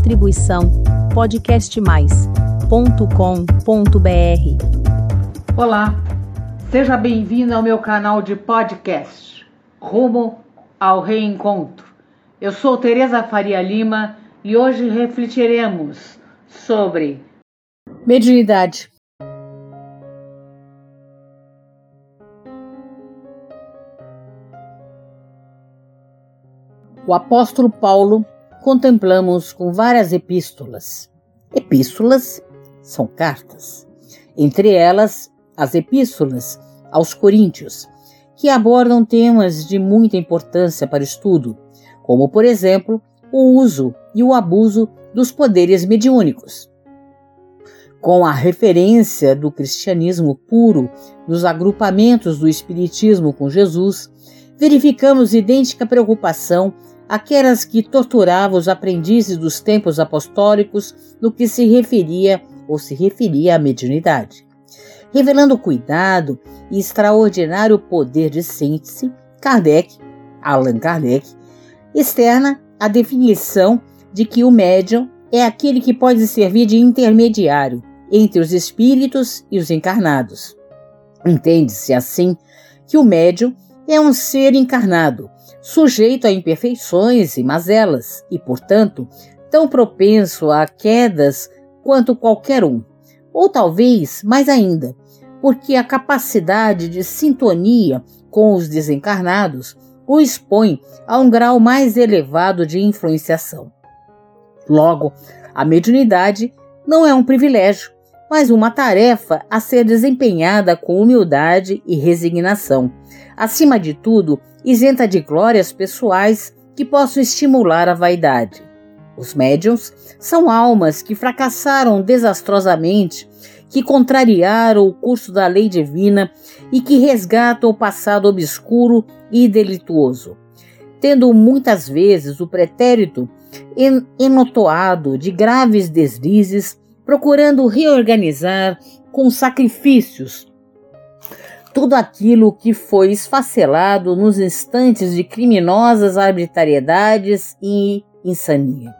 Distribuição podcastmais.com.br. Olá, seja bem-vindo ao meu canal de podcast Rumo ao Reencontro. Eu sou Tereza Faria Lima e hoje refletiremos sobre mediunidade. O apóstolo Paulo contemplamos com várias epístolas. Epístolas são cartas. Entre elas, as epístolas aos Coríntios, que abordam temas de muita importância para o estudo, como, por exemplo, o uso e o abuso dos poderes mediúnicos. Com a referência do cristianismo puro nos agrupamentos do Espiritismo com Jesus, verificamos idêntica preocupação aquelas que torturavam os aprendizes dos tempos apostólicos no que se referia ou se referia à mediunidade. Revelando cuidado e extraordinário poder de síntese, Kardec, Allan Kardec, externa a definição de que o médium é aquele que pode servir de intermediário entre os espíritos e os encarnados. Entende-se assim que o médium é um ser encarnado, sujeito a imperfeições e mazelas e, portanto, tão propenso a quedas quanto qualquer um, ou talvez mais ainda, porque a capacidade de sintonia com os desencarnados o expõe a um grau mais elevado de influenciação. Logo, a mediunidade não é um privilégio, mas uma tarefa a ser desempenhada com humildade e resignação. Acima de tudo, isenta de glórias pessoais que possam estimular a vaidade. Os médiums são almas que fracassaram desastrosamente, que contrariaram o curso da lei divina e que resgatam o passado obscuro e delituoso, tendo muitas vezes o pretérito enotoado de graves deslizes, procurando reorganizar com sacrifícios tudo aquilo que foi esfacelado nos instantes de criminosas arbitrariedades e insania.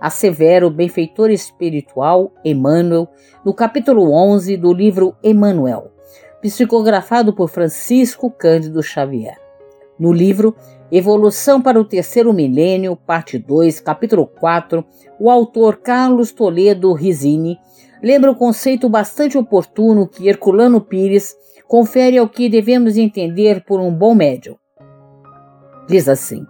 Assevera o benfeitor espiritual Emmanuel no capítulo 11 do livro Emmanuel, psicografado por Francisco Cândido Xavier. No livro Evolução para o Terceiro Milênio, parte 2, capítulo 4, o autor Carlos Toledo Risini lembra o conceito bastante oportuno que Herculano Pires confere ao que devemos entender por um bom médium. Diz assim: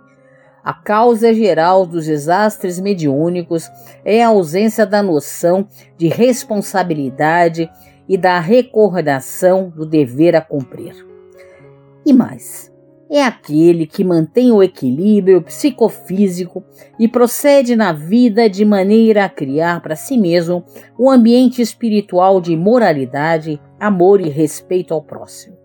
a causa geral dos desastres mediúnicos é a ausência da noção de responsabilidade e da recordação do dever a cumprir. E mais, é aquele que mantém o equilíbrio psicofísico e procede na vida de maneira a criar para si mesmo um ambiente espiritual de moralidade, amor e respeito ao próximo.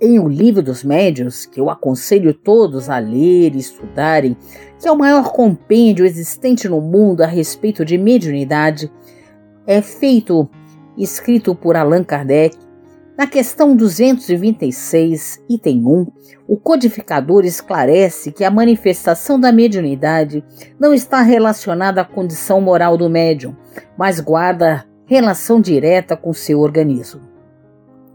Em O Livro dos Médios, que eu aconselho todos a ler e estudarem, que é o maior compêndio existente no mundo a respeito de mediunidade, é feito, escrito por Allan Kardec, na questão 226, item 1, o codificador esclarece que a manifestação da mediunidade não está relacionada à condição moral do médium, mas guarda relação direta com seu organismo.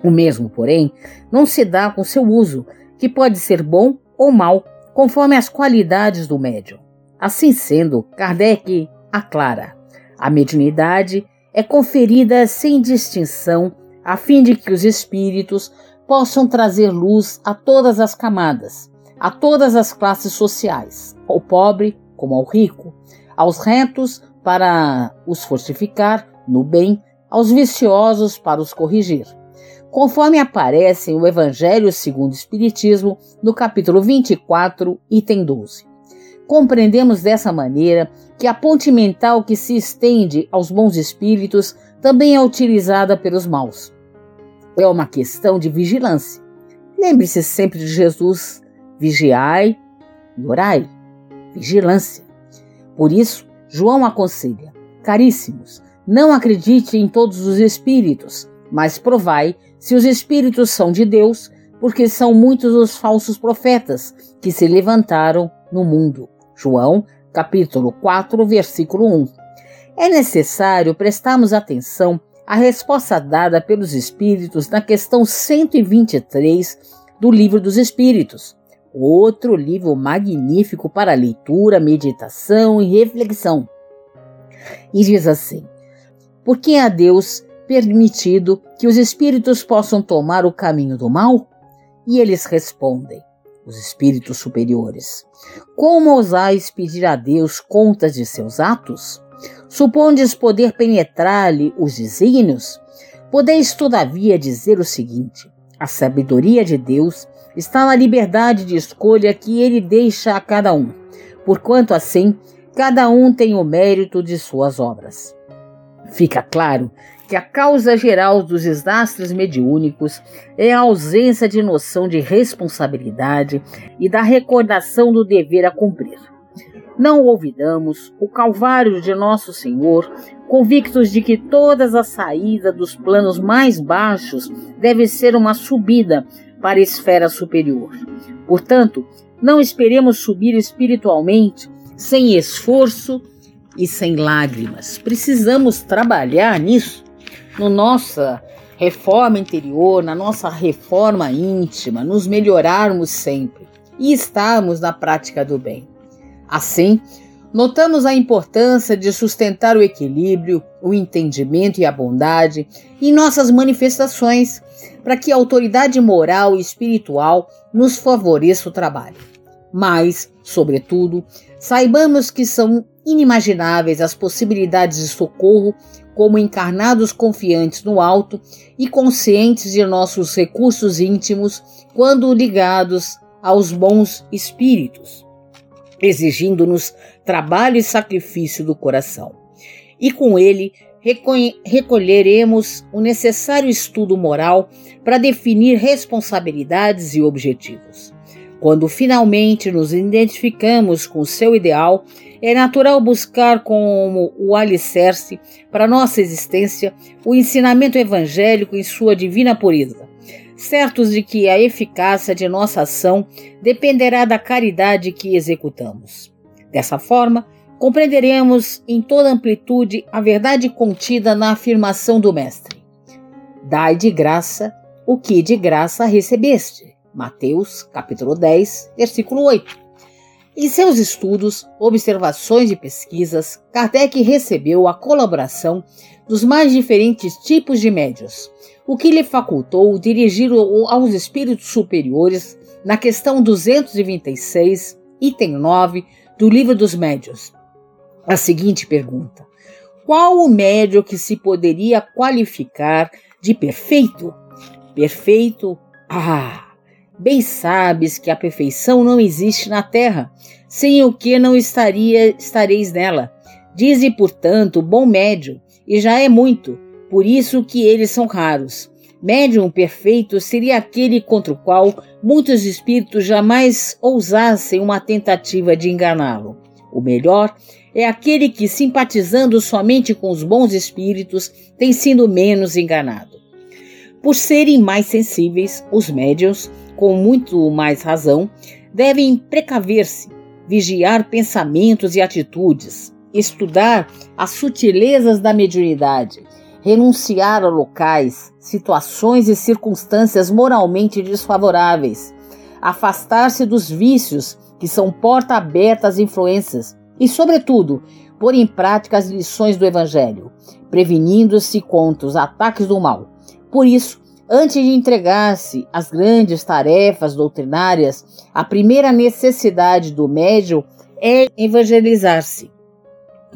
O mesmo, porém, não se dá com seu uso, que pode ser bom ou mal, conforme as qualidades do médium. Assim sendo, Kardec aclara: a mediunidade é conferida sem distinção a fim de que os espíritos possam trazer luz a todas as camadas, a todas as classes sociais, ao pobre como ao rico, aos retos para os fortificar no bem, aos viciosos para os corrigir. Conforme aparece o Evangelho segundo o Espiritismo, no capítulo 24, item 12. Compreendemos dessa maneira que a ponte mental que se estende aos bons espíritos também é utilizada pelos maus. É uma questão de vigilância. Lembre-se sempre de Jesus: vigiai e orai. Vigilância. Por isso, João aconselha: caríssimos, não acredite em todos os espíritos, mas provai se os espíritos são de Deus, porque são muitos os falsos profetas que se levantaram no mundo. João, capítulo 4, versículo 1. É necessário prestarmos atenção à resposta dada pelos Espíritos na questão 123 do Livro dos Espíritos, outro livro magnífico para leitura, meditação e reflexão. E diz assim: Por que a Deus permitido que os espíritos possam tomar o caminho do mal? E eles respondem: os espíritos superiores. Como ousais pedir a Deus contas de seus atos? Supondes poder penetrar-lhe os desígnios? Podeis, todavia, dizer o seguinte: a sabedoria de Deus está na liberdade de escolha que ele deixa a cada um, porquanto assim cada um tem o mérito de suas obras. Fica claro que a causa geral dos desastres mediúnicos é a ausência de noção de responsabilidade e da recordação do dever a cumprir. Não olvidamos o Calvário de Nosso Senhor, convictos de que todas as saídas dos planos mais baixos deve ser uma subida para a esfera superior. Portanto, não esperemos subir espiritualmente sem esforço e sem lágrimas. Precisamos trabalhar nisso, no nossa reforma interior, na nossa reforma íntima, nos melhorarmos sempre e estarmos na prática do bem. Assim, notamos a importância de sustentar o equilíbrio, o entendimento e a bondade em nossas manifestações, para que a autoridade moral e espiritual nos favoreça o trabalho. Mas, sobretudo, saibamos que são inimagináveis as possibilidades de socorro como encarnados confiantes no alto e conscientes de nossos recursos íntimos quando ligados aos bons espíritos, exigindo-nos trabalho e sacrifício do coração. E com ele recolheremos o necessário estudo moral para definir responsabilidades e objetivos. Quando finalmente nos identificamos com seu ideal, é natural buscar como o alicerce para nossa existência o ensinamento evangélico em sua divina pureza, certos de que a eficácia de nossa ação dependerá da caridade que executamos. Dessa forma, compreenderemos em toda amplitude a verdade contida na afirmação do Mestre: Dai de graça o que de graça recebeste. Mateus, capítulo 10, versículo 8. Em seus estudos, observações e pesquisas, Kardec recebeu a colaboração dos mais diferentes tipos de médios, o que lhe facultou dirigir aos espíritos superiores na questão 226, item 9 do Livro dos Médios. A seguinte pergunta: Qual o médio que se poderia qualificar de perfeito? Perfeito? Ah! Bem sabes que a perfeição não existe na terra, sem o que não estaria estareis nela. Dize, portanto, bom médio, e já é muito, por isso que eles são raros. Médium perfeito seria aquele contra o qual muitos espíritos jamais ousassem uma tentativa de enganá-lo. O melhor é aquele que, simpatizando somente com os bons espíritos, tem sido menos enganado. Por serem mais sensíveis, os médios com muito mais razão, devem precaver-se, vigiar pensamentos e atitudes, estudar as sutilezas da mediunidade, renunciar a locais, situações e circunstâncias moralmente desfavoráveis, afastar-se dos vícios que são porta aberta às influências e, sobretudo, pôr em prática as lições do Evangelho, prevenindo-se contra os ataques do mal. Por isso, Antes de entregar-se às grandes tarefas doutrinárias, a primeira necessidade do médium é evangelizar-se,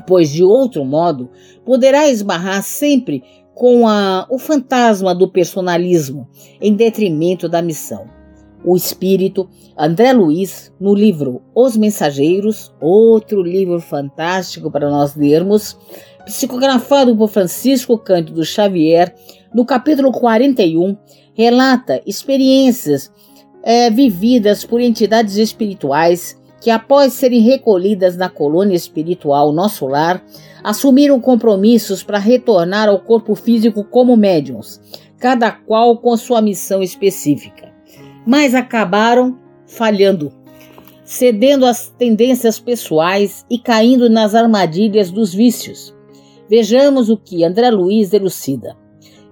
pois de outro modo poderá esbarrar sempre com a, o fantasma do personalismo em detrimento da missão. O espírito André Luiz, no livro Os Mensageiros, outro livro fantástico para nós lermos, psicografado por Francisco Cândido Xavier, no capítulo 41, relata experiências é, vividas por entidades espirituais que, após serem recolhidas na colônia espiritual Nosso Lar, assumiram compromissos para retornar ao corpo físico como médiums, cada qual com sua missão específica, mas acabaram falhando. cedendo às tendências pessoais e caindo nas armadilhas dos vícios. Vejamos o que André Luiz elucida.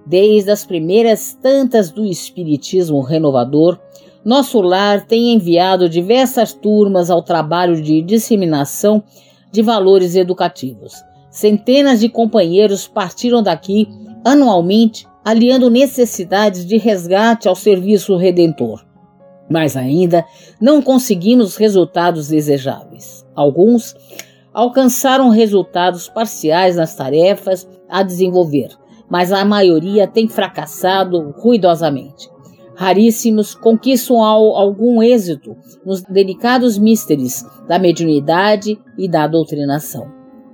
Desde as primeiras tantas do Espiritismo renovador, nosso lar tem enviado diversas turmas ao trabalho de disseminação de valores educativos. Centenas de companheiros partiram daqui anualmente, aliando necessidades de resgate ao serviço redentor. Mas ainda não conseguimos resultados desejáveis. Alguns alcançaram resultados parciais nas tarefas a desenvolver, mas a maioria tem fracassado ruidosamente. Raríssimos conquistam algum êxito nos delicados místeres da mediunidade e da doutrinação.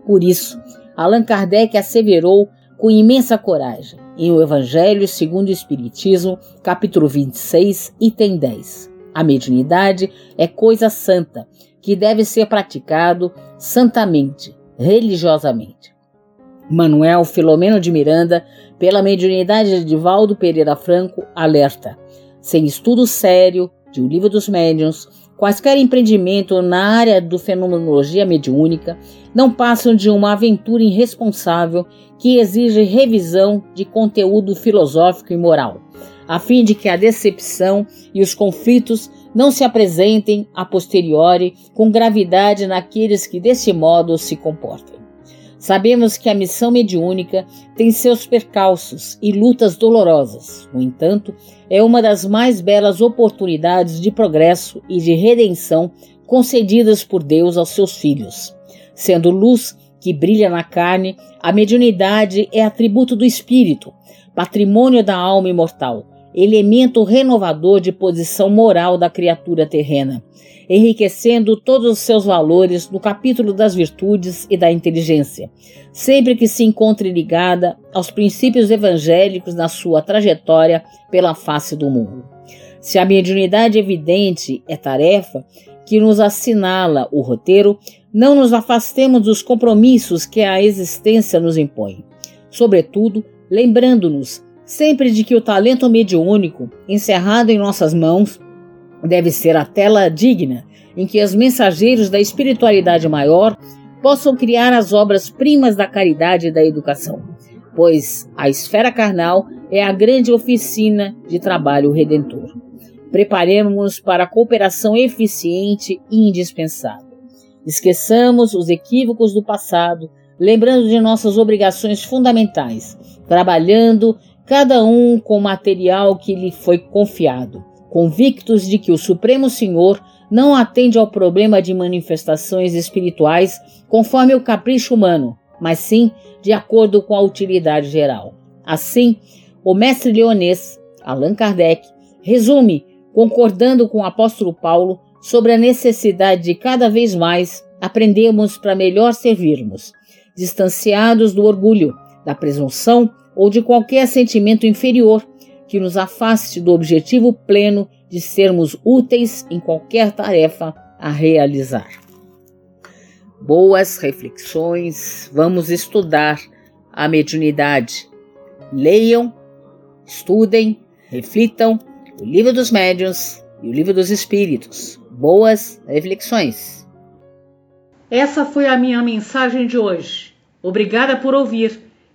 Por isso, Allan Kardec asseverou com imensa coragem em O Evangelho segundo o Espiritismo, capítulo 26, item 10. A mediunidade é coisa santa, que deve ser praticado santamente, religiosamente. Manuel Filomeno de Miranda, pela mediunidade de Valdo Pereira Franco, alerta: sem estudo sério de O Livro dos Médiuns, quaisquer empreendimento na área do fenomenologia mediúnica não passam de uma aventura irresponsável que exige revisão de conteúdo filosófico e moral, a fim de que a decepção e os conflitos não se apresentem a posteriori com gravidade naqueles que desse modo se comportam. Sabemos que a missão mediúnica tem seus percalços e lutas dolorosas. No entanto, é uma das mais belas oportunidades de progresso e de redenção concedidas por Deus aos seus filhos. Sendo luz que brilha na carne, a mediunidade é atributo do espírito, patrimônio da alma imortal, elemento renovador de posição moral da criatura terrena enriquecendo todos os seus valores no capítulo das virtudes e da inteligência, sempre que se encontre ligada aos princípios evangélicos na sua trajetória pela face do mundo. Se a mediunidade evidente é tarefa que nos assinala o roteiro, não nos afastemos dos compromissos que a existência nos impõe. Sobretudo, lembrando-nos sempre de que o talento mediúnico, encerrado em nossas mãos, deve ser a tela digna em que os mensageiros da espiritualidade maior possam criar as obras-primas da caridade e da educação, pois a esfera carnal é a grande oficina de trabalho redentor. Preparemos-nos para a cooperação eficiente e indispensável. Esqueçamos os equívocos do passado, lembrando de nossas obrigações fundamentais, trabalhando cada um com o material que lhe foi confiado convictos de que o Supremo Senhor não atende ao problema de manifestações espirituais conforme o capricho humano, mas sim de acordo com a utilidade geral. Assim, o mestre leonês, Allan Kardec, resume, concordando com o apóstolo Paulo, sobre a necessidade de cada vez mais aprendermos para melhor servirmos, distanciados do orgulho, da presunção ou de qualquer sentimento inferior que nos afaste do objetivo pleno de sermos úteis em qualquer tarefa a realizar. Boas reflexões, vamos estudar a mediunidade. Leiam, estudem, reflitam o Livro dos Médiuns e o Livro dos Espíritos. Boas reflexões. Essa foi a minha mensagem de hoje. Obrigada por ouvir.